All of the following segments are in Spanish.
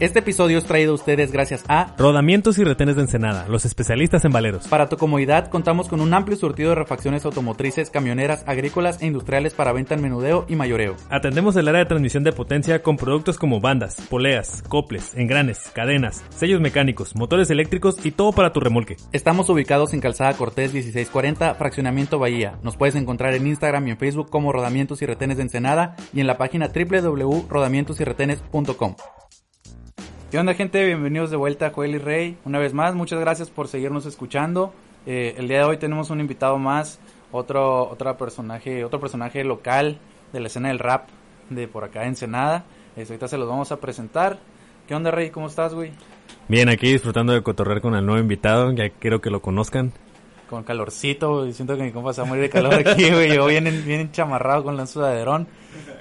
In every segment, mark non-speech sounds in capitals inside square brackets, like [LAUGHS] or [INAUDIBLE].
Este episodio es traído a ustedes gracias a Rodamientos y retenes de Ensenada, los especialistas en valeros. Para tu comodidad contamos con un amplio surtido de refacciones automotrices, camioneras, agrícolas e industriales para venta en menudeo y mayoreo. Atendemos el área de transmisión de potencia con productos como bandas, poleas, coples, engranes, cadenas, sellos mecánicos, motores eléctricos y todo para tu remolque. Estamos ubicados en Calzada Cortés 1640, Fraccionamiento Bahía. Nos puedes encontrar en Instagram y en Facebook como Rodamientos y Retenes de Ensenada y en la página www.rodamientosyretenes.com. ¿Qué onda gente? Bienvenidos de vuelta a Joel y Rey. Una vez más, muchas gracias por seguirnos escuchando. Eh, el día de hoy tenemos un invitado más, otro, otro personaje, otro personaje local de la escena del rap de por acá en Ensenada. Este, ahorita se los vamos a presentar. ¿Qué onda Rey? ¿Cómo estás, güey? Bien, aquí disfrutando de cotorrear con el nuevo invitado, ya quiero que lo conozcan. Con calorcito, güey. Siento que mi compa se va a morir de calor aquí, güey. Yo bien, bien chamarrado con la sudaderón.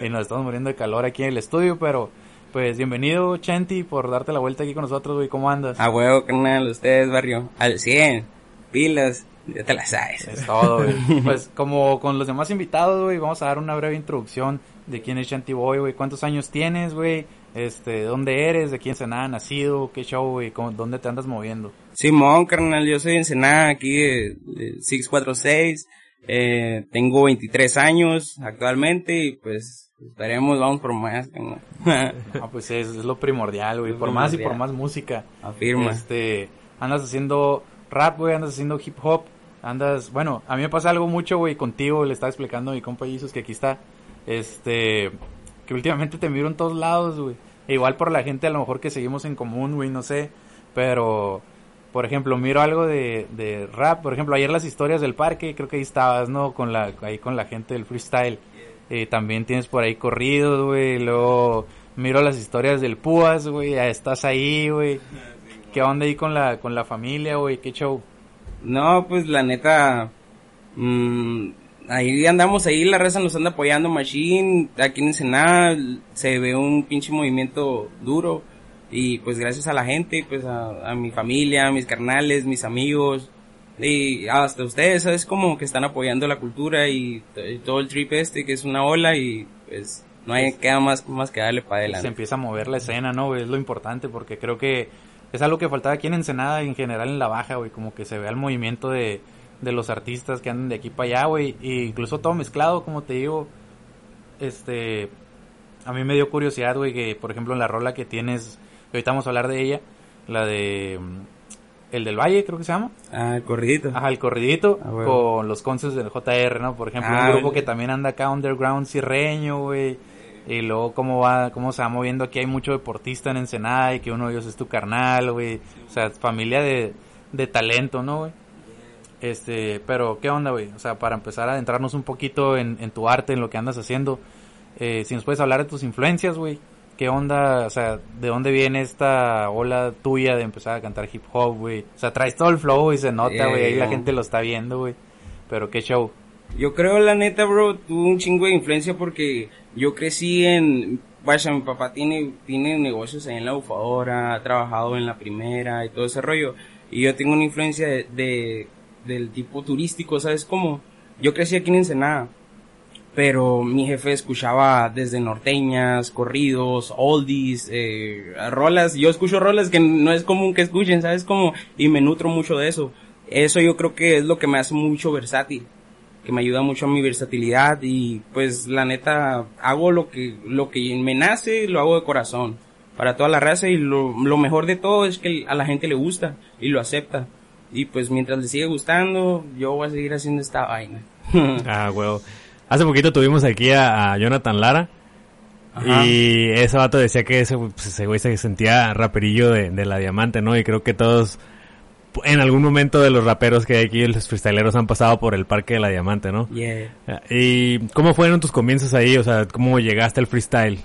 Y nos estamos muriendo de calor aquí en el estudio, pero pues bienvenido, Chanti, por darte la vuelta aquí con nosotros, güey. ¿Cómo andas? A huevo, carnal, ustedes, barrio. Al 100. Pilas, ya te las sabes. Es todo, güey. pues como con los demás invitados, güey, vamos a dar una breve introducción de quién es Chanti Boy, güey. ¿Cuántos años tienes, güey? Este, ¿dónde eres? ¿De quién Ensenada nacido? ¿Qué show, güey? ¿Cómo- ¿Dónde te andas moviendo? Simón, carnal, yo soy Ensenada, aquí de, de 646. Eh, tengo 23 años actualmente y pues esperemos, vamos por más. carnal. [LAUGHS] Ah, pues es, es lo primordial, güey. Por más y por más música. Afirma. Este, andas haciendo rap, güey, andas haciendo hip hop, andas, bueno, a mí me pasa algo mucho, güey, contigo, le estaba explicando a mi compa Jesus que aquí está, este, que últimamente te miro en todos lados, güey. E igual por la gente a lo mejor que seguimos en común, güey, no sé, pero, por ejemplo, miro algo de, de rap, por ejemplo, ayer las historias del parque, creo que ahí estabas, ¿no? Con la, ahí con la gente del freestyle. Eh, también tienes por ahí corridos, güey, luego miro las historias del Púas, güey, estás ahí, güey. ¿Qué onda ahí con la, con la familia, güey? ¿Qué show? No, pues la neta, mm, ahí andamos ahí, la raza nos anda apoyando machine, aquí en Ensenada se ve un pinche movimiento duro y pues gracias a la gente, pues a, a mi familia, a mis carnales, mis amigos y hasta ustedes, ¿sabes? Como que están apoyando la cultura y, y todo el trip este que es una ola y pues no hay queda más, más que darle para Se adelante. empieza a mover la escena, ¿no? Es lo importante porque creo que es algo que faltaba aquí en Ensenada y en general en La Baja, güey. Como que se vea el movimiento de, de los artistas que andan de aquí para allá, güey. E incluso todo mezclado, como te digo. Este, a mí me dio curiosidad, güey, que por ejemplo en la rola que tienes, que ahorita vamos a hablar de ella, la de El del Valle, creo que se llama. Ah, corridito. Ajá, el corridito Ah, con los conces del JR, ¿no? Por ejemplo, Ah, un grupo que también anda acá underground cirreño, güey. Y luego cómo va, cómo se va moviendo aquí hay mucho deportista en Ensenada y que uno de ellos es tu carnal, güey. O sea, familia de, de talento, ¿no, güey? Este, pero ¿qué onda, güey? O sea, para empezar a adentrarnos un poquito en, en tu arte, en lo que andas haciendo, eh, si nos puedes hablar de tus influencias, güey. ¿Qué onda? O sea, ¿de dónde viene esta ola tuya de empezar a cantar hip hop, güey? O sea, traes todo el flow y se nota, güey. Ahí la Eh, gente lo está viendo, güey. Pero qué show. Yo creo, la neta, bro, tuvo un chingo de influencia porque yo crecí en... Vaya, mi papá tiene, tiene negocios ahí en la bufadora, ha trabajado en la primera y todo ese rollo. Y yo tengo una influencia de, de- del tipo turístico, ¿sabes cómo? Yo crecí aquí en Ensenada, pero mi jefe escuchaba desde norteñas, corridos, oldies, eh, rolas. Yo escucho rolas que no es común que escuchen, ¿sabes cómo? Y me nutro mucho de eso. Eso yo creo que es lo que me hace mucho versátil que me ayuda mucho a mi versatilidad y pues la neta hago lo que lo que me nace lo hago de corazón para toda la raza y lo, lo mejor de todo es que a la gente le gusta y lo acepta y pues mientras le sigue gustando yo voy a seguir haciendo esta vaina [LAUGHS] Ah, huevo. Hace poquito tuvimos aquí a, a Jonathan Lara. Ajá. Y ese vato decía que ese, pues, ese güey se sentía raperillo de, de la diamante, ¿no? Y creo que todos, en algún momento de los raperos que hay aquí, los freestyleros han pasado por el parque de la diamante, ¿no? Yeah. ¿Y cómo fueron tus comienzos ahí? O sea, ¿cómo llegaste al freestyle?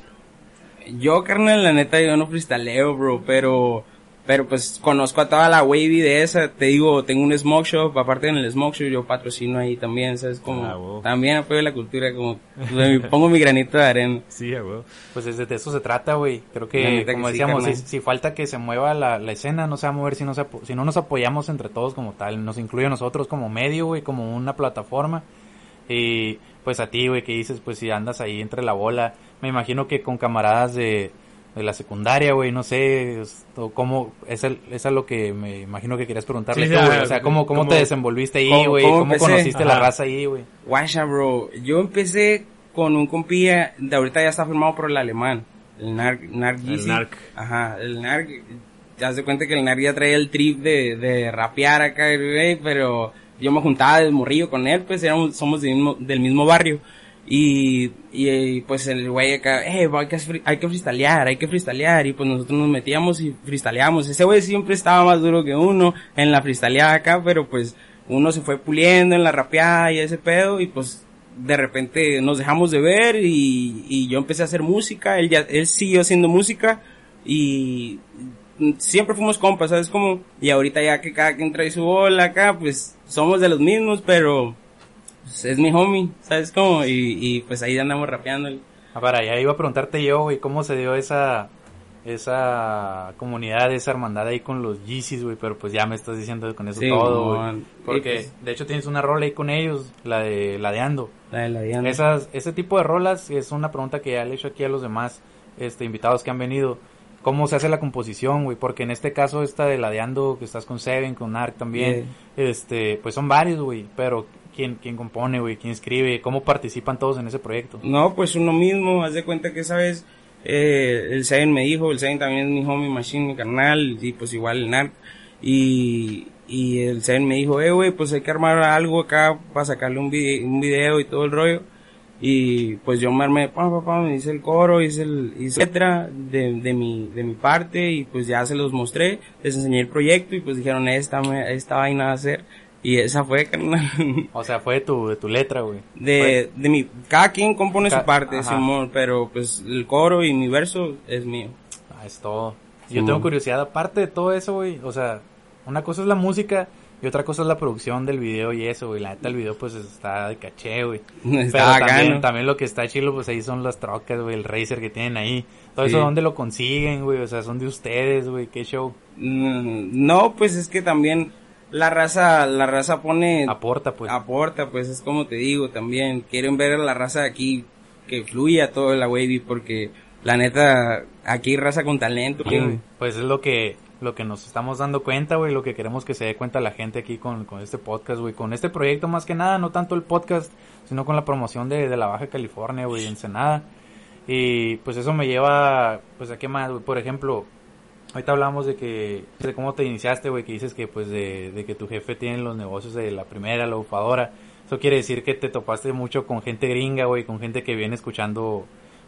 yo carnal la neta yo no freestaleo bro pero pero pues conozco a toda la wavy de esa te digo tengo un smoke shop aparte en el smoke shop yo patrocino ahí también sabes como Ah, wow. también apoyo la cultura como pongo mi granito de arena [LAUGHS] Sí, güey. Pues desde de eso se trata, güey. Creo La que, como sí, decíamos, si, falta que se mueva la, la escena, no se va a mover si no, se apo- si no nos apoyamos entre todos como tal. Nos incluye a nosotros como medio, güey, como una plataforma. Y pues a ti, güey, que dices, pues si andas ahí entre la bola, me imagino que con camaradas de, de la secundaria, güey, no sé, o cómo, es, el, es a lo que me imagino que querías preguntarle Sí, tú, sí, güey, o sea, ¿cómo, cómo, cómo- te desenvolviste ahí, güey? cómo conociste la raza ahí, güey? Guacha, bro. Yo empecé con un compilla, de ahorita ya está firmado por el alemán. El Narc, Narc El. Narc. Ajá, el Narc. Te das de cuenta que el Narc ya traía el trip de, de rapear acá, güey, pero yo me juntaba de morrillo con él, pues éramos, somos del mismo, del mismo barrio. Y, y, pues el güey acá, eh, hay que, hay que freestylear, hay que freestylear. Y pues nosotros nos metíamos y freestyleábamos. Ese güey siempre estaba más duro que uno en la freestyleada acá, pero pues uno se fue puliendo en la rapeada y ese pedo y pues de repente nos dejamos de ver y, y yo empecé a hacer música, él ya, él siguió haciendo música y siempre fuimos compas, ¿sabes cómo? Y ahorita ya que cada quien trae su bola acá, pues somos de los mismos, pero pues, es mi homie, ¿sabes cómo? Y, y pues ahí andamos rapeando. Ah, para, ya iba a preguntarte yo, güey, ¿cómo se dio esa, esa comunidad, esa hermandad ahí con los Yeezys, güey? Pero pues ya me estás diciendo con eso Sí, todo, güey. Porque, pues, de hecho, tienes una rola ahí con ellos, la de Ladeando. La de la Diana. Esas, ese tipo de rolas es una pregunta que ya le he hecho aquí a los demás este, invitados que han venido. ¿Cómo se hace la composición, güey? Porque en este caso, esta de Ladeando, que estás con Seven, con Ark también, este, pues son varios, güey. Pero, ¿quién, quién compone, güey? ¿Quién escribe? ¿Cómo participan todos en ese proyecto? No, pues uno mismo, haz de cuenta que esa vez eh, el Zayn me dijo, el Zayn también es mi homie machine, mi carnal, y pues igual el Narc. Y, y el Zayn me dijo, eh, güey, pues hay que armar algo acá para sacarle un, vide- un video y todo el rollo. Y pues yo me armé, pa, pa, pa, me hice el coro, hice el, hice letra de, de mi, de mi parte y pues ya se los mostré, les enseñé el proyecto y pues dijeron, esta, esta vaina va a hacer. Y esa fue, carnal. O sea, fue de tu, de tu letra, güey. de, de mi, cada quien compone Ca- su parte, ajá. Simón, pero pues el coro y mi verso es mío. Ah, es todo. Sí, Yo tengo curiosidad, aparte de todo eso, güey, o sea, una cosa es la música y otra cosa es la producción del video y eso, güey. La neta, el video, pues, está de caché, güey. [LAUGHS] Está Pero también, también lo que está chilo, pues, ahí son las trocas, güey, el racer que tienen ahí. Todo Sí. eso, ¿dónde lo consiguen, güey? O sea, son de ustedes, güey, qué show. Mm, No, pues es que también la raza, la raza pone, Aporta, pues. aporta, pues es como te digo también, quieren ver a la raza aquí que fluya todo la wavy porque la neta, aquí raza con talento, Sí. Pues es lo que lo que nos estamos dando cuenta, güey, lo que queremos que se dé cuenta la gente aquí con, con este podcast, güey, con este proyecto más que nada, no tanto el podcast, sino con la promoción de, de la Baja California, güey, Ensenada. Y pues eso me lleva, pues a qué más, güey, por ejemplo, ahorita hablamos de que, de cómo te iniciaste, güey, que dices que pues de, de que tu jefe tiene los negocios de la primera, la bufadora. Eso quiere decir que te topaste mucho con gente gringa, güey, con gente que viene escuchando,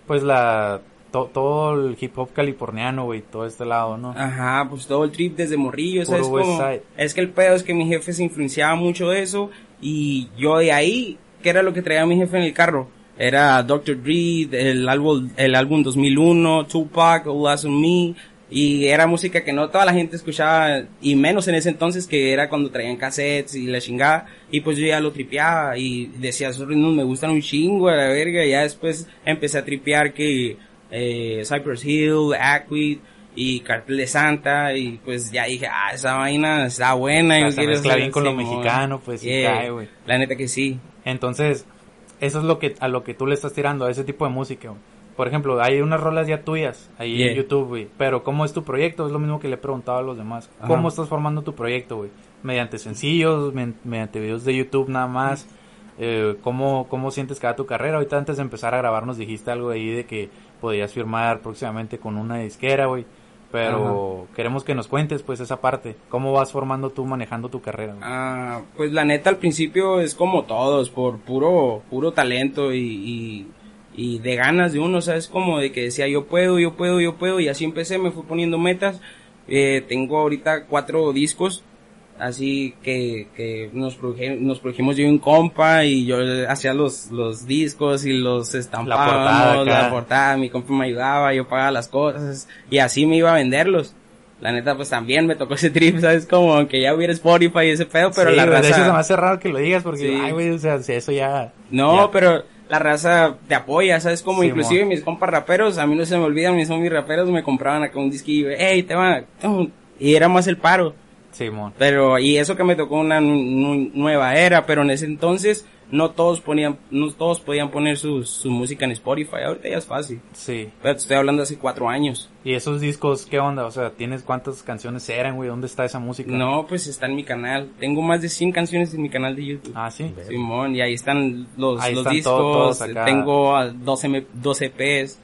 pues la, to- todo el hip hop californiano, güey, todo este lado, ¿no? Ajá, pues todo el trip desde morrillo, ¿sabes? Side. Es que el pedo es que mi jefe se influenciaba mucho de eso y yo de ahí, ¿qué era lo que traía mi jefe en el carro? Era Dr. Dre, el álbum, el álbum 2001, Tupac, All Eyes on Me, y era música que no toda la gente escuchaba, y menos en ese entonces que era cuando traían cassettes y la chingada, y pues yo ya lo tripeaba y decía, esos ritmos me gustan un chingo a la verga, y ya después empecé a tripear que eh, Cypress Hill, Aquid, y Cartel de Santa, y pues ya dije, ah, esa vaina está buena, yo Hasta quiero mezcla bien con lo mexicano, pues, sí Yeah. cae, güey. La neta que sí. Entonces, eso es lo que a lo que tú le estás tirando, a ese tipo de música. Por ejemplo, hay unas rolas ya tuyas ahí Yeah. en YouTube, güey. Pero ¿cómo es tu proyecto? Es lo mismo que le he preguntado a los demás. Ajá. ¿Cómo estás formando tu proyecto, güey? Mediante sencillos, mediante videos de YouTube nada más. Eh, ¿cómo, ¿Cómo sientes cada tu carrera? Ahorita antes de empezar a grabar nos dijiste algo ahí de que podías firmar próximamente con una disquera, güey. Pero queremos que nos cuentes, pues, esa parte. ¿Cómo vas formando tú, manejando tu carrera, güey? Ah, pues la neta al principio es como todos, por puro, puro talento y, y, y de ganas de uno, ¿sabes? Como de que decía yo puedo, yo puedo, yo puedo y así empecé, me fui poniendo metas. Eh, tengo ahorita cuatro discos, así que, que nos, produje- nos produjimos yo y un compa y yo hacía los, los discos y los estampábamos, portada la portada, mi compa me ayudaba, yo pagaba las cosas y así me iba a venderlos. La neta, pues también me tocó ese trip, [LAUGHS] ¿sabes? Como aunque ya hubiera Spotify y ese pedo, pero Sí, la raza... De hecho, se me hace raro que lo digas porque, Sí. ay, güey, o sea, eso ya... No, ya- pero la raza te apoya, ¿sabes? Como Sí, inclusive mis compas raperos, a mí no se me olvidan, mis homies raperos me compraban acá un disquillo, hey, te va, tum", y era más el paro. Simón. Pero, y eso que me tocó una nu- nu- nueva era, pero en ese entonces no todos ponían, no todos podían poner su, su música en Spotify. Ahorita ya es fácil. Sí. Pero te estoy hablando hace cuatro años. ¿Y esos discos qué onda? O sea, ¿tienes cuántas canciones eran, güey? ¿Dónde está esa música? No, pues está en mi canal. Tengo más de 100 canciones en mi canal de YouTube. Ah, sí. Simón, y ahí están los, Ahí los están discos. todos- todos. Tengo ah, 12, me- 12 EPs.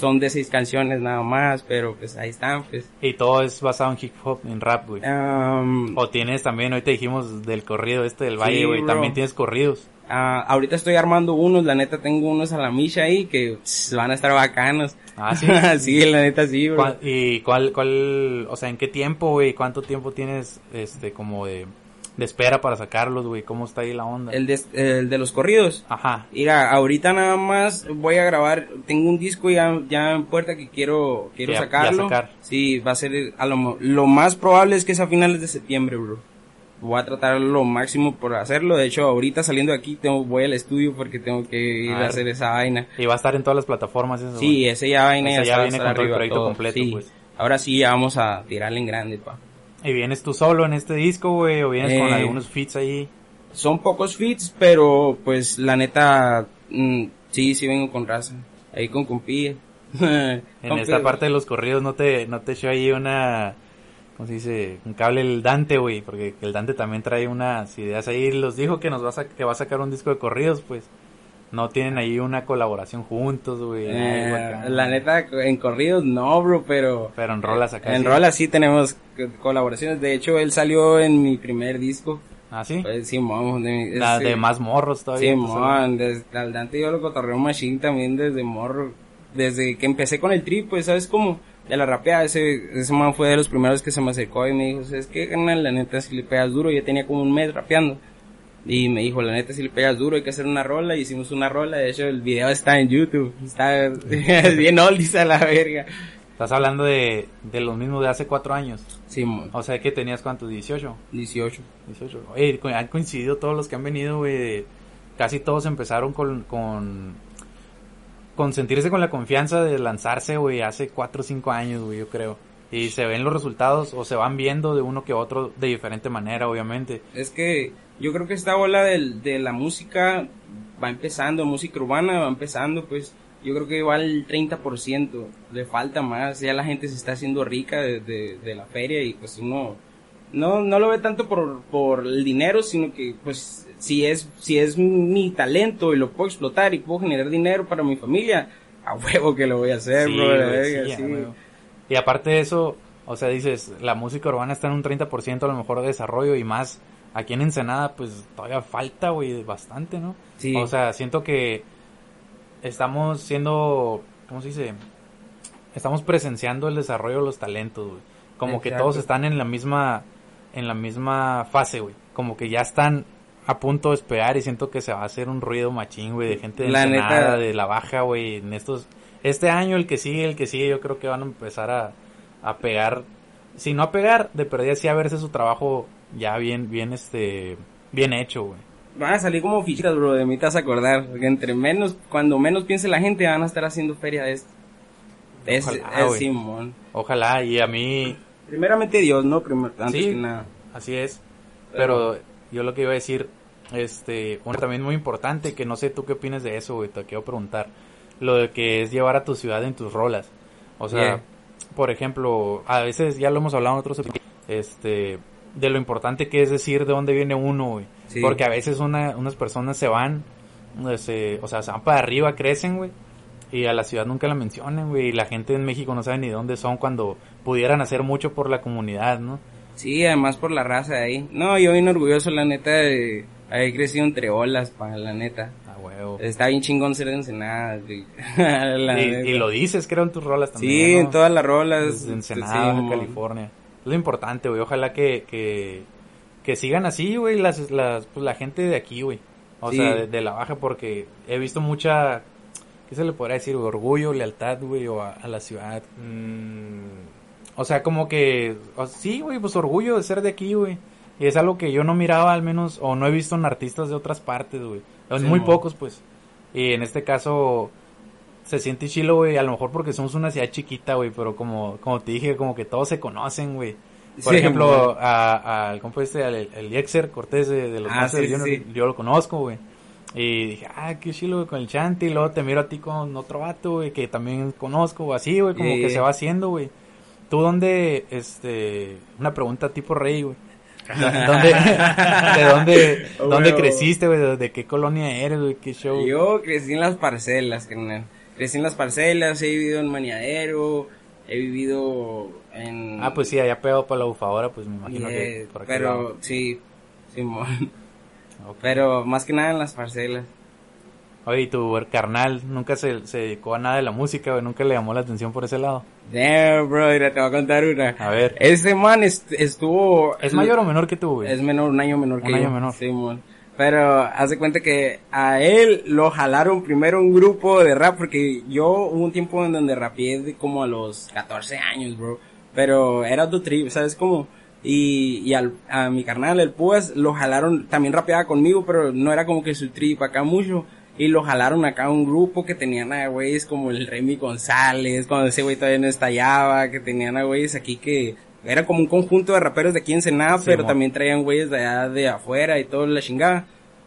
Son de seis canciones nada más, pero pues ahí están, pues. Y todo es basado en hip hop, en rap, güey. Am, O tienes también, hoy te dijimos del corrido este del Valle, güey. También tienes corridos. ah, ahorita estoy armando unos, la neta tengo unos a la micha ahí que van a estar bacanos. Ah, [LAUGHS] sí. sí, la neta sí, bro. ¿Cuál- ¿Y cuál, cuál, o sea, en qué tiempo, güey? ¿Cuánto tiempo tienes, este, como de, de espera para sacarlos, güey? ¿Cómo está ahí la onda? El de, el de los corridos. Ajá. Mira, ahorita nada más voy a grabar, tengo un disco ya, ya en puerta que quiero, quiero ya- ya sacarlo. sacar. Sí, va a ser, a lo, lo más probable es que es a finales de septiembre, bro. Voy a tratar lo máximo por hacerlo. De hecho, ahorita saliendo de aquí tengo, voy al estudio porque tengo que ir A hacer esa vaina. Y va a estar en todas las plataformas eso, Sí, ese ya vaina ya está viene con todo el proyecto completo, Sí. pues. Ahora sí ya vamos a tirarle en grande, pa. ¿Y vienes tú solo en este disco, güey? ¿O vienes con Eh, algunos feats ahí? Son pocos fits, pero pues la neta, mm, sí, sí vengo con raza. Ahí con compilla. [LAUGHS] En esta parte de los corridos no te, no te echó ahí una, ¿cómo se dice? Un cable el Dante, güey, porque el Dante también trae unas ideas ahí, los dijo que nos va a, que va a sacar un disco de corridos, pues. No tienen ahí una colaboración juntos, güey. Eh, la neta, en corridos no, bro, pero... Pero en rolas acá. En sí. rolas sí tenemos co- colaboraciones. De hecho, él salió en mi primer disco. Ah, sí. Pues, Simón. De, La de más morros todavía. pues, Simón, desde al Dante yo lo cotorreo machine también desde morro. Desde que empecé con el trip, pues, ¿sabes cómo? De la rapeada, ese, ese man fue de los primeros que se me acercó y me dijo, ¿sabes qué, carnal? La neta, si le pegas duro, yo tenía como un mes rapeando. Y me dijo, la neta, si le pegas duro, hay que hacer una rola. Y hicimos una rola. De hecho, el video está en YouTube. Está [LAUGHS] bien oldies a la verga. Estás hablando de, de los mismos de hace cuatro años. Simón, O sea, que tenías cuántos, 18. 18. 18. Oye, han coincidido todos los que han venido, güey. Casi todos empezaron con, con, con sentirse con la confianza de lanzarse, güey, hace 4 o 5 años, güey, yo creo. Y se ven los resultados o se van viendo de uno que otro de diferente manera, obviamente. Es que yo creo que esta ola del- de, la música va empezando, música urbana va empezando, pues yo creo que va al 30%, le falta más, ya la gente se está haciendo rica de, de- de la feria y pues uno no, no lo ve tanto por, por el dinero, sino que pues si es, si es mi talento y lo puedo explotar y puedo generar dinero para mi familia, a huevo que lo voy a hacer, Sí, bro, sí, sí. a huevo. Y aparte de eso, o sea, dices, la música urbana está en un 30% a lo mejor de desarrollo y más aquí en Ensenada, pues todavía falta, güey, bastante, ¿no? Sí. O sea, siento que estamos siendo, ¿cómo se dice? Estamos presenciando el desarrollo de los talentos, güey. Como que todos están en la misma, en la misma fase, güey. Como que ya están a punto de despegar y siento que se va a hacer un ruido machín, güey, de gente de La Ensenada, neta- de la baja, güey, en estos, este año, el que sigue, el que sigue, yo creo que van a empezar a, a pegar, si no a pegar, de perdida sí a verse su trabajo ya bien, bien, este, bien hecho, güey. Van a salir como fichitas, bro, de mí te vas a acordar. Porque entre menos, cuando menos piense la gente, van a estar haciendo feria de esto. Es, Ojalá, es. Simón. Ojalá, y a mí, Primeramente Dios, ¿no? Primer, antes Sí. que nada. así es. Pero yo lo que iba a decir, este, uno también muy importante, que no sé tú qué opinas de eso, güey, te quiero preguntar. Lo de que es llevar a tu ciudad en tus rolas. O sea, Yeah. por ejemplo, a veces ya lo hemos hablado en otros episodios, este, de lo importante que es decir de dónde viene uno, güey. Sí. Porque a veces una, unas personas se van, este, o sea, se van para arriba, crecen, güey. Y a la ciudad nunca la mencionan, güey. Y la gente en México no sabe ni de dónde son cuando pudieran hacer mucho por la comunidad, ¿no? Sí, además por la raza de ahí. No, yo bien orgulloso, la neta, de haber crecido entre olas, pa, la neta. Ah, huevo. Está bien chingón ser de Ensenada, güey. [LAUGHS] Y, lo dices, creo, en tus rolas también. Sí, ¿no? en todas las rolas. Desde Ensenada, Sí, mon. California. Es lo importante, güey. Ojalá que, que, que sigan así, güey, las, las, pues, la gente de aquí, güey. O Sí. sea, de, de la baja, porque he visto mucha, ¿qué se le podrá decir? güey? Orgullo, lealtad, güey, o a, a la ciudad. Mm, o sea, como que, o- sí, güey, pues orgullo de ser de aquí, güey. Y es algo que yo no miraba, al menos, o no he visto en artistas de otras partes, güey. En Sí, muy pocos, pues. Y en este caso, se siente chilo, güey, a lo mejor porque somos una ciudad chiquita, güey, pero como, como te dije, como que todos se conocen, güey. Por Sí, ejemplo, a- al compa este, al el Yexer Cortés de, de los Ah, Masters sí, Junior, sí. yo lo conozco, güey. Y dije, ah, qué chilo, güey, con el Chanti. Y luego te miro a ti con otro vato, güey, que también conozco, o así, güey, como Yeah, que yeah. se va haciendo, güey. ¿Tú dónde, este, una pregunta tipo rey, güey? [LAUGHS] ¿Dónde, ¿De dónde, [LAUGHS] dónde creciste, güey? ¿De, qué colonia eres, güey? ¿Qué show? Yo crecí en las parcelas, carnal. Crecí en las parcelas, he vivido en Maniadero, he vivido en... Ah, pues sí, allá pegado para la bufadora, pues me imagino Yeah, que por aquel pero sí, Simón. Pero más que nada en las parcelas. Oye, y tu carnal nunca se, se dedicó a nada de la música, güey, nunca le llamó la atención por ese lado. Damn, bro, mira, te voy a contar una. A ver. Ese man est- estuvo... ¿Es mayor o menor que tú, güey? Es menor, un año menor que Un yo. año menor. Simón. Pero hace cuenta que a él lo jalaron primero un grupo de rap porque yo hubo un tiempo en donde rapeé como a los 14 años, bro. Pero era otro trip, ¿sabes cómo? Y, y al, a mi carnal, el Púas, lo jalaron, también rapeaba conmigo, pero no era como que su trip acá mucho. Y lo jalaron acá a un grupo que tenían a güeyes como el Remy González, cuando ese güey todavía no estallaba, que tenían a güeyes aquí que era como un conjunto de raperos de aquí en Ensenada, Sí, pero también traían güeyes de allá de afuera y todo la chingada.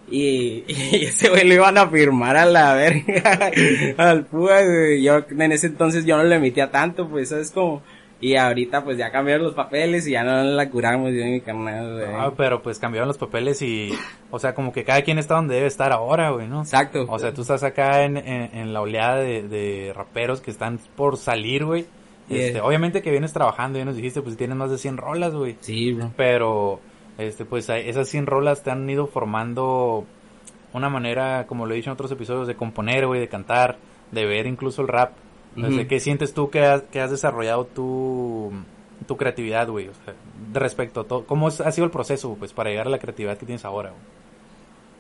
Y, [LAUGHS] y ese güey lo iban a firmar a la verga [LAUGHS] al güey. Yo en ese entonces yo no le emitía tanto, pues, ¿sabes cómo? Y ahorita pues ya cambiaron los papeles y ya no la curamos yo mi carnal, güey. Ah, pero pues cambiaron los papeles y, o sea, como que cada quien está donde debe estar ahora, güey, ¿no? Exacto. O sea, tú estás acá en, en, en la oleada de, de raperos que están por salir, güey. Yeah. Este, obviamente que vienes trabajando, ya nos dijiste, pues tienes más de 100 rolas, güey. Sí, bro. Pero, este, pues esas 100 rolas te han ido formando una manera, como lo he dicho en otros episodios, de componer, güey, de cantar, de ver incluso el rap. Sé, Ujú. ¿qué sientes tú que has, que has desarrollado tu, tu creatividad, güey? O sea, respecto a todo. ¿Cómo ha sido el proceso, pues, para llegar a la creatividad que tienes ahora, güey?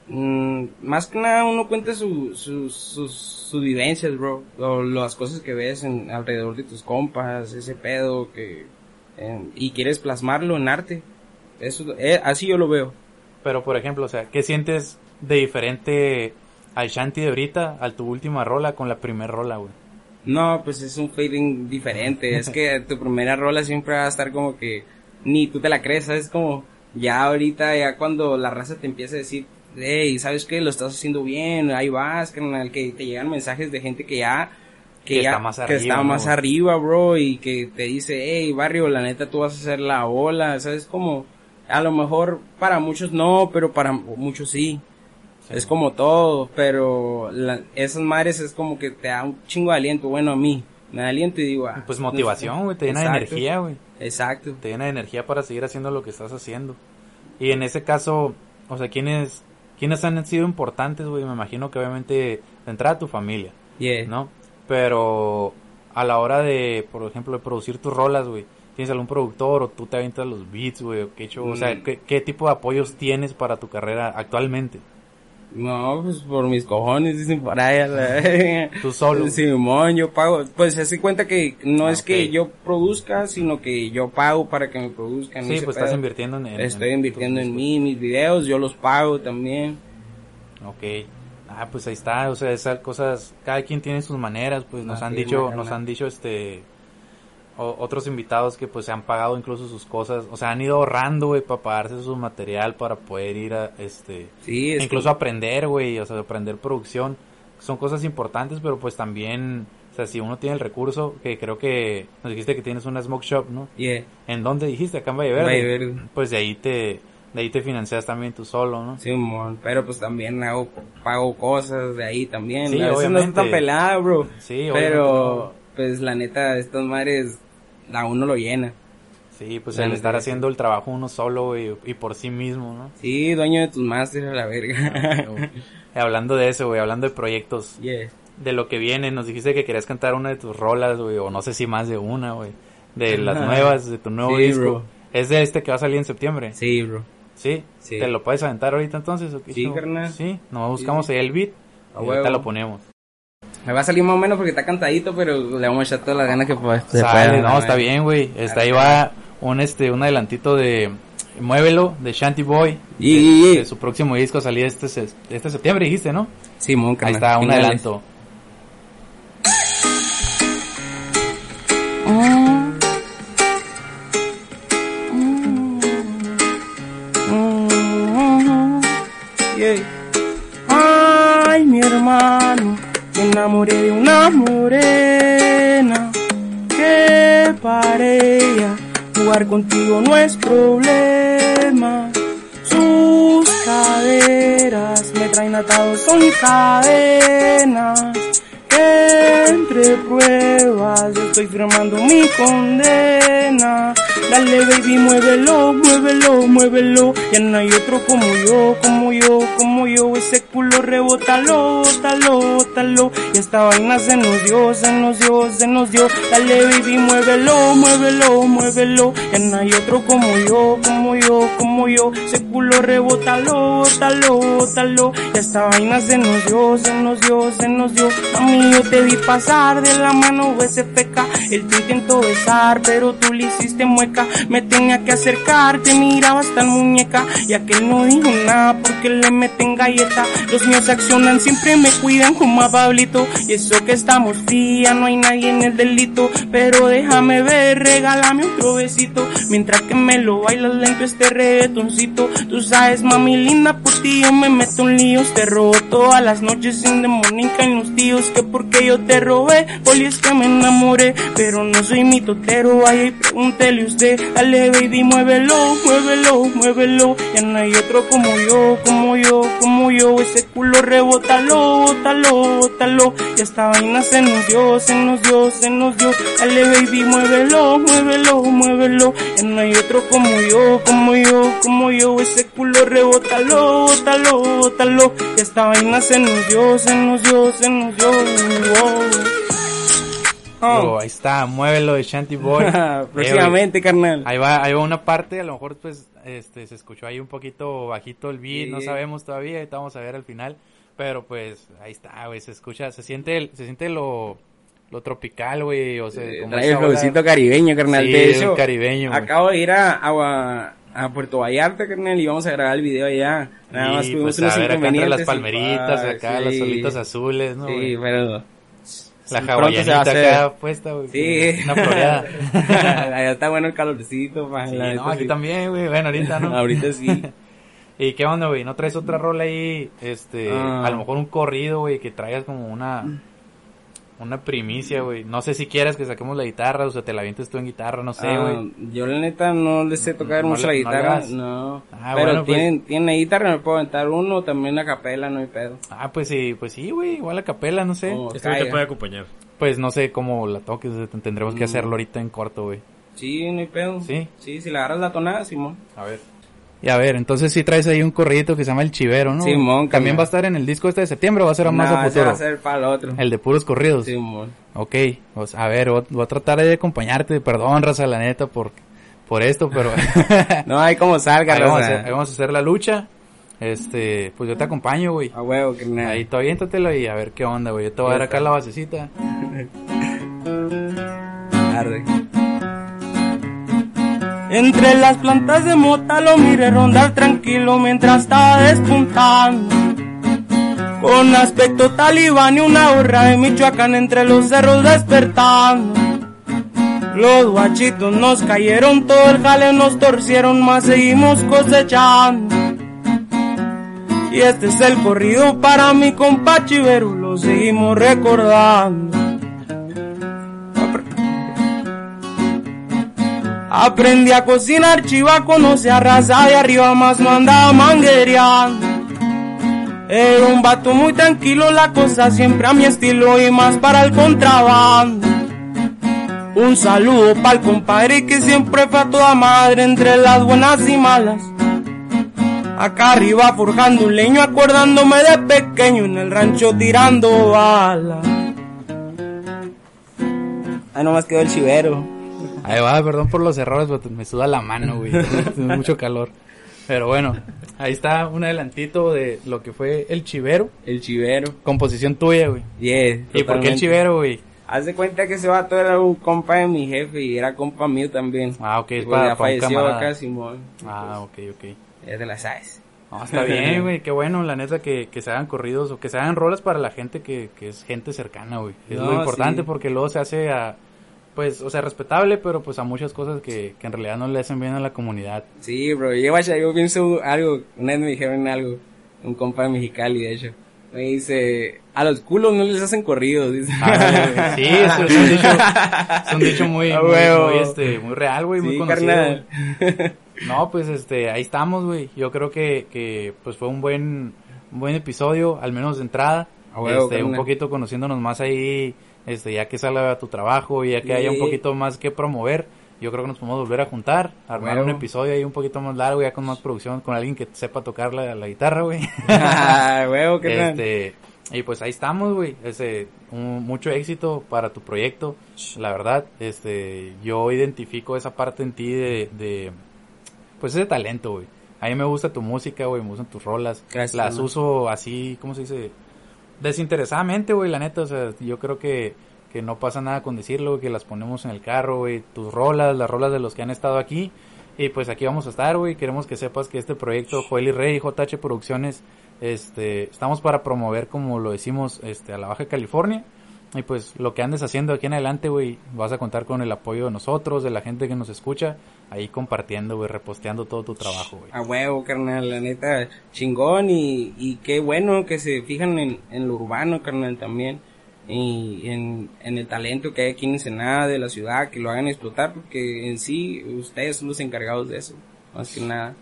Mm, más que nada uno cuenta su, sus, sus, sus vivencias, bro. O las cosas que ves en, alrededor de tus compas, ese pedo que... eh, y quieres plasmarlo en arte. Eso, eh, así yo lo veo. Pero, por ejemplo, o sea, ¿qué sientes de diferente al Shanti de ahorita, al tu última rola con la primera rola, güey? No, pues es un feeling diferente. es que [LAUGHS] tu primera rola siempre va a estar como que ni tú te la crees, ¿sabes? Como ya ahorita, ya cuando la raza te empieza a decir, hey, ¿sabes qué? Lo estás haciendo bien, ahí vas, carnal, que te llegan mensajes de gente que ya... Que ya- está más que arriba, está ¿no, más arriba, bro, y que te dice, hey, barrio, la neta tú vas a hacer la ola, ¿sabes? Como, a lo mejor para muchos no, pero para muchos sí. Sí. Es como todo, pero la- esas madres es como que te da un chingo de aliento. Bueno, a mí me da aliento y digo, ah, Pues motivación, güey, te llena de Exacto. energía, güey. Exacto. Te llena de energía para seguir haciendo lo que estás haciendo. Y en ese caso, o sea, ¿quiénes, quiénes han sido importantes, güey? Me imagino que obviamente de entrada tu familia, Yeah. ¿no? Pero a la hora de, por ejemplo, de producir tus rolas, güey, ¿tienes algún productor o tú te avientas los beats, güey? o qué hecho, o sea, Mm. ¿qué, qué tipo de apoyos tienes para tu carrera actualmente? No, pues por mis cojones, dicen por ahí. a la- Tú solo. Simón, yo pago. Pues se hace cuenta que no Ah, es que yo produzca, sino que yo pago para que me produzcan. Sí, pues pedo. estás invirtiendo en... en- Estoy en invirtiendo en mí, mis videos, yo los pago también. Ok. Ah, pues ahí está, o sea, esas cosas, cada quien tiene sus maneras, pues nos Una han dicho, nos han dicho este o- otros invitados que pues se han pagado incluso sus cosas, o sea, han ido ahorrando, güey, para pagarse su material para poder ir a este Sí, es incluso que- aprender, güey, o sea, aprender producción. Son cosas importantes, pero pues también, o sea, si uno tiene el recurso, que creo que nos dijiste que tienes una smoke shop, ¿no? Yeah. ¿En dónde dijiste? Acá en Valle Verde. Valle Verde. Pues de ahí te de ahí te financias también tú solo, ¿no? Simón, pero pues también hago, pago cosas de ahí también. Sí, a veces no obviamente. está tan pelada, bro. Sí, obviamente pero, pues la neta, estas madres, a uno lo llena. Sí, pues La el estar haciendo el trabajo uno solo güey, y por sí mismo, ¿no? Sí, dueño de tus másteres a la verga. [LAUGHS] Eh, hablando de eso, güey, hablando de proyectos, yeah. de lo que viene, nos dijiste que querías cantar una de tus rolas, güey, o no sé si más de una, güey, de las nuevas, de tu nuevo Sí, disco. bro. Es de este que va a salir en septiembre. Sí, bro. ¿Sí? Sí. ¿Te lo puedes aventar ahorita entonces? o qué Sí, carnal. Sí, nos buscamos ahí el beat A y ahorita huevo. lo ponemos. Me va a salir más o menos porque está cantadito, pero le vamos a echar todas las ganas que Sale, pueda, no, está bien, güey. Está ahí va un este un adelantito de Muévelo de Shanty Boy. Y- de, y- y. de su próximo disco salía este este septiembre, dijiste, ¿no? Simón, Ahí carnal, está, un adelanto. Enamoré de una morena que para ella jugar contigo no es problema. Sus caderas me traen atados, son cadenas que entre pruebas yo estoy firmando mi condena. Dale baby, muévelo, muévelo, muévelo. Ya no hay otro como yo, como yo, como yo. Ese culo rebótalo, bótalo, bótalo. Y esta vaina se nos dio, se nos dio, se nos dio. Dale baby, muévelo, muévelo, muévelo. Ya no hay otro como yo, como yo, como yo. Ese culo rebótalo, bótalo, bótalo. Y esta vaina se nos dio, se nos dio, se nos dio. A mí yo te vi pasar de la mano peca. Él te intentó besar, pero tú le hiciste mueca. Me tenía que acercar, te miraba hasta el muñeca. Y aquel no dijo nada porque le meten galleta. Los míos accionan, siempre me cuidan como a Pablito. Y eso que estamos fría, no hay nadie en el delito. Pero déjame ver, regálame otro besito. Mientras que me lo bailas lento este reggaetoncito. Tú sabes, mami linda, por ti yo me meto en líos. Te robo todas las noches sin demonica en los tíos. Que porque yo te robé, Poli es que me enamoré. Pero no soy mi totero, vaya y pregúntele usted. Dale baby, muévelo, muévelo, muévelo. Ya no hay otro como yo, como yo, como yo. Ese culo rebótalo, bótalo, bótalo. Y esta vaina se nos dio, se nos dio, se nos dio. Dale baby, muévelo, muévelo, muévelo. Ya no hay otro como yo, como yo, como yo. Ese culo rebótalo, bótalo, bótalo. Y esta vaina se nos dio, se nos dio, se nos dio. Oh, ahí está, muévelo de Shanty Boy. Eh, [LAUGHS] Próximamente, carnal. Ahí va, ahí va una parte, a lo mejor pues este se escuchó ahí un poquito bajito el beat, no Sí. sabemos todavía, ahorita vamos a ver al final, pero pues ahí está, güey, se escucha, se siente el- se siente lo lo tropical, güey, o sea, como Trae el flowcito caribeño, carnal. Sí, de el hecho, caribeño, acabo de ir a, a, a Puerto Vallarta, carnal, y vamos a grabar el video allá. Nada más y, tuvimos pues, unos a ver acá entre las inconvenientes y- palmeritas, acá sí. los solitos azules, ¿no? Sí, güey? pero... La hawaianita acá puesta, güey. Sí. Una floreada. [LAUGHS] allá está bueno el calorcito, pa, Sí, no, aquí sí. también, güey, bueno, ahorita no. [LAUGHS] Ahorita sí. [LAUGHS] ¿Y qué onda, güey? ¿No traes otra rola ahí? Este, Ah. a lo mejor un corrido, güey, que traigas como una una primicia, güey. No sé si quieras que saquemos la guitarra o sea, te la avientes tú en guitarra, no sé, Ah, güey. yo la neta no le sé tocar No mucho la no le guitarra, das. no. Ah, pero bueno, pues. tienen, tienen guitarra, me puedo aventar uno, también la capela, no hay pedo. Ah, pues sí, pues sí, güey, igual a capela, no sé. Oh. Este te puede acompañar. Pues no sé cómo la toques, o sea, tendremos que Mm. hacerlo ahorita en corto, güey. Sí, no hay pedo. ¿Sí? Sí, si le agarras la tonada, Simón. A ver. Y a ver, entonces sí traes ahí un corridito que se llama El Chivero, ¿no? Simón, También va a estar en el disco este de septiembre o va a ser más No, a ese va futuro. a ser para el otro. El de puros corridos. Simón. Ok, pues, a ver, voy, a tratar de acompañarte, perdón, raza, la neta, por, por esto, pero [LAUGHS] No hay como salga, ahí, vamos a hacer, ahí vamos a hacer la lucha. Este, pues yo te acompaño, güey. A huevo, que nada. Ahí tú aviéntatelo y a ver qué onda, güey. Yo te voy a dar acá la basecita. [LAUGHS] Arre. Entre las plantas de mota lo miré rondar tranquilo mientras estaba despuntando. Con aspecto talibán y una gorra de Michoacán entre los cerros despertando. Los guachitos nos cayeron, todo el jale nos torcieron, más seguimos cosechando. Y este es el corrido para mi compa Chivero, lo seguimos recordando. Aprendí a cocinar chiva, conocí a raza de arriba, más no andaba manguereando. Era un vato muy tranquilo, la cosa siempre a mi estilo y más para el contrabando. Un saludo para el compadre que siempre fue a toda madre entre las buenas y malas. Acá arriba forjando un leño, acordándome de pequeño en el rancho tirando balas. Ahí nomás quedó el chivero. Ahí va, perdón por los errores, pero me suda la mano, güey. [LAUGHS] Tiene mucho calor. Pero bueno, ahí está un adelantito de lo que fue El Chivero. El chivero. Composición tuya, güey. Yeah, ¿Y por qué El. Chivero, güey? Haz de cuenta que ese vato era un compa de mi jefe y era compa mío también. Ah, ok, es Pues para, ya para falleció acá, Simón. Ah, ok, ok. Ya te la sabes. No, está bien, [LAUGHS] güey, qué bueno, la neta, que, que se hagan corridos o que se hagan rolas para la gente que, que es gente cercana, güey. Es No, lo importante sí. porque luego se hace a, pues, o sea, respetable, pero pues a muchas cosas que, que en realidad no le hacen bien a la comunidad. Sí, bro. Yo, yo pienso algo. Una vez me dijeron algo. un compa de Mexicali, de hecho. Me dice, a los culos no les hacen corridos. Dice. Ah, [LAUGHS] sí, eso es un dicho, es un dicho muy, muy, muy, este, muy real, güey, muy conocido. [LAUGHS] No, pues este, ahí estamos, güey. Yo creo que, que pues fue un buen, un buen episodio, al menos de entrada. Este, un poquito conociéndonos más ahí, este, ya que salga tu trabajo, ya que haya un poquito más que promover. Yo creo que nos podemos volver a juntar, armar un episodio ahí un poquito más largo, ya con más producción, con alguien que sepa tocar la, la guitarra, güey. Ah, huevo, carnal. Este, y pues ahí estamos, güey. Un- mucho éxito para tu proyecto. La verdad, este, yo identifico esa parte en ti de, de pues ese talento, güey. A mí me gusta tu música, güey, me gustan tus rolas. Gracias, Las uso así, ¿cómo se dice? Desinteresadamente, güey, la neta, o sea, yo creo que, que no pasa nada con decirlo, que las ponemos en el carro, güey, tus rolas, las rolas de los que han estado aquí. Y pues aquí vamos a estar, güey. Queremos que sepas que este proyecto, Joel y Rey, JH Producciones, este, estamos para promover, como lo decimos, este, a la Baja California. Y pues lo que andes haciendo aquí en adelante, güey, vas a contar con el apoyo de nosotros, de la gente que nos escucha, ahí compartiendo, güey, reposteando todo tu trabajo, güey. A huevo, carnal, la neta, chingón y, y qué bueno que se fijan en, en lo urbano, carnal, también. Y en, en el talento que hay aquí en Ensenada, de la ciudad, que lo hagan explotar, porque en sí, ustedes son los encargados de eso, más que nada.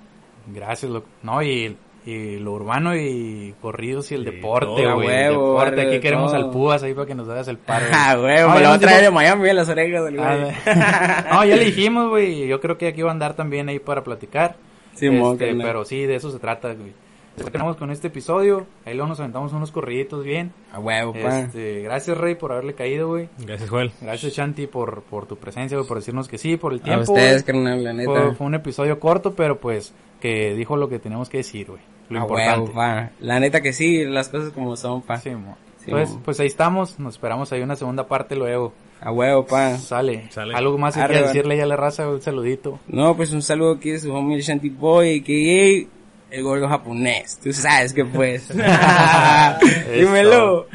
Gracias, loco. No, y, y lo urbano y corridos y el Sí, deporte, güey. huevo, deporte, barrio aquí queremos todo. al Púas ahí para que nos hagas el paro. [LAUGHS] güey. Ah, huevo, No, me lo voy a traer de Miami a las orejas del güey. Ah, [LAUGHS] no, ya le dijimos, güey. Yo creo que aquí va a andar también ahí para platicar. Simón, Este, pero sí, de eso se trata, güey. Terminamos con este episodio. Ahí luego nos aventamos unos corriditos bien. A huevo, pa. Este, gracias, Rey, por haberle caído, güey. Gracias, Joel. Gracias, Shanti, por, por tu presencia, güey, por decirnos que sí, por el A tiempo. ustedes, güey. carnal, la neta. Fue, fue un episodio corto, pero pues que dijo lo que teníamos que decir, güey. Lo a importante. huevo, pa. La neta que sí, las cosas como son, pa. Sí, Entonces, pues ahí estamos. Nos esperamos ahí una segunda parte luego. A huevo, pa. Sale. Sale. Algo más que Arre, decirle ya a la raza, un saludito. No, pues un saludo aquí de su homie el Shanty Boy, que el gordo japonés. Tú sabes que pues. [LAUGHS] [LAUGHS] Dímelo.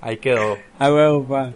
Ahí quedó. A huevo, pa.